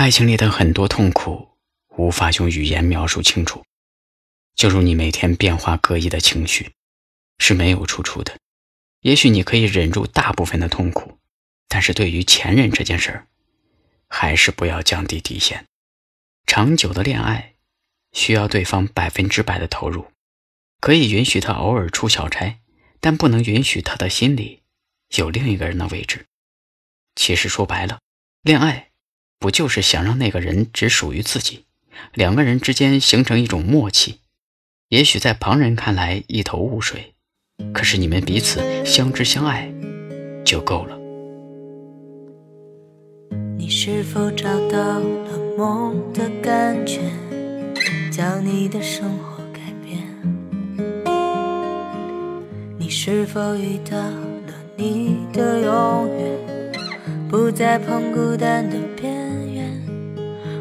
爱情里的很多痛苦无法用语言描述清楚，就如你每天变化各异的情绪，是没有出处的。也许你可以忍住大部分的痛苦，但是对于前任这件事儿，还是不要降低底线。长久的恋爱需要对方百分之百的投入，可以允许他偶尔出小差，但不能允许他的心里有另一个人的位置。其实说白了，恋爱不就是想让那个人只属于自己，两个人之间形成一种默契？也许在旁人看来一头雾水，可是你们彼此相知相爱就够了。你是否找到了梦的感觉，将你的生活改变？你是否遇到了你的永远？不再碰孤单的边缘，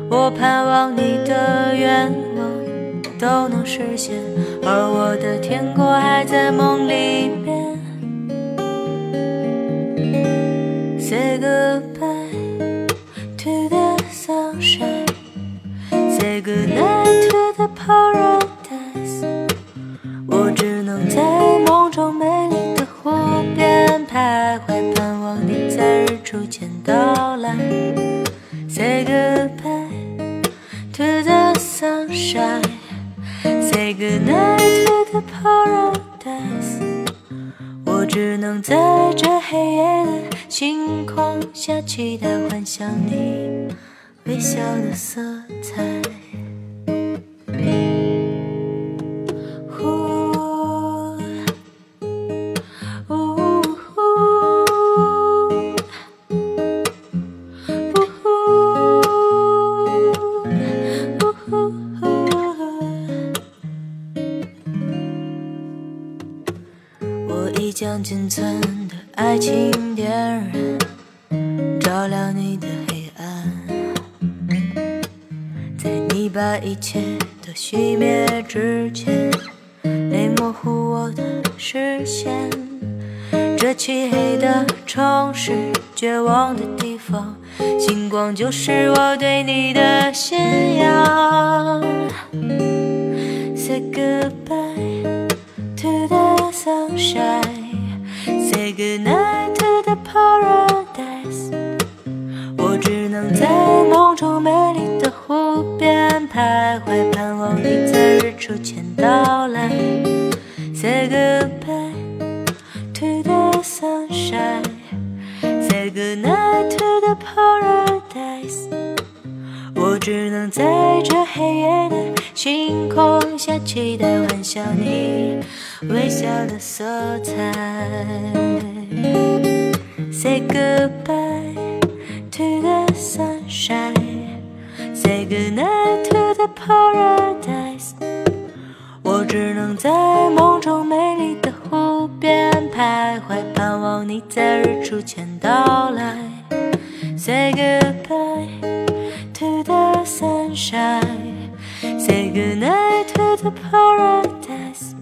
我盼望你的愿望都能实现，而我的天国还在梦里面。Say goodbye to the sunshine, say goodnight to the paradise。我只能在，Say goodbye to the sunshine, Say goodnight to the paradise。我只能在这黑夜的星空下，期待幻想你微笑的色彩。将仅存的爱情点燃，照亮你的黑暗。在你把一切都熄灭之前，泪模糊我的视线。这漆黑的城市，绝望的地方，星光就是我对你的信仰。Say goodbye to the sunshine. Goodnight to the paradise。我只能在梦中美丽的湖边徘徊，盼望你在日出前到来。Say goodbye to the sunshine。Say goodnight to the paradise。我只能在这黑夜的星空下，期待幻想你。微笑的色彩。Say goodbye to the sunshine. Say goodnight to the paradise. 我只能在梦中美丽的湖边徘徊，盼望你在日出前到来。Say goodbye to the sunshine. Say goodnight to the paradise.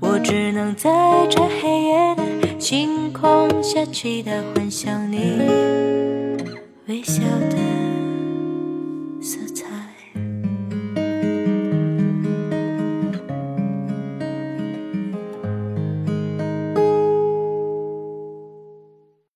我只能在这黑夜星空下，期待幻想你微笑的。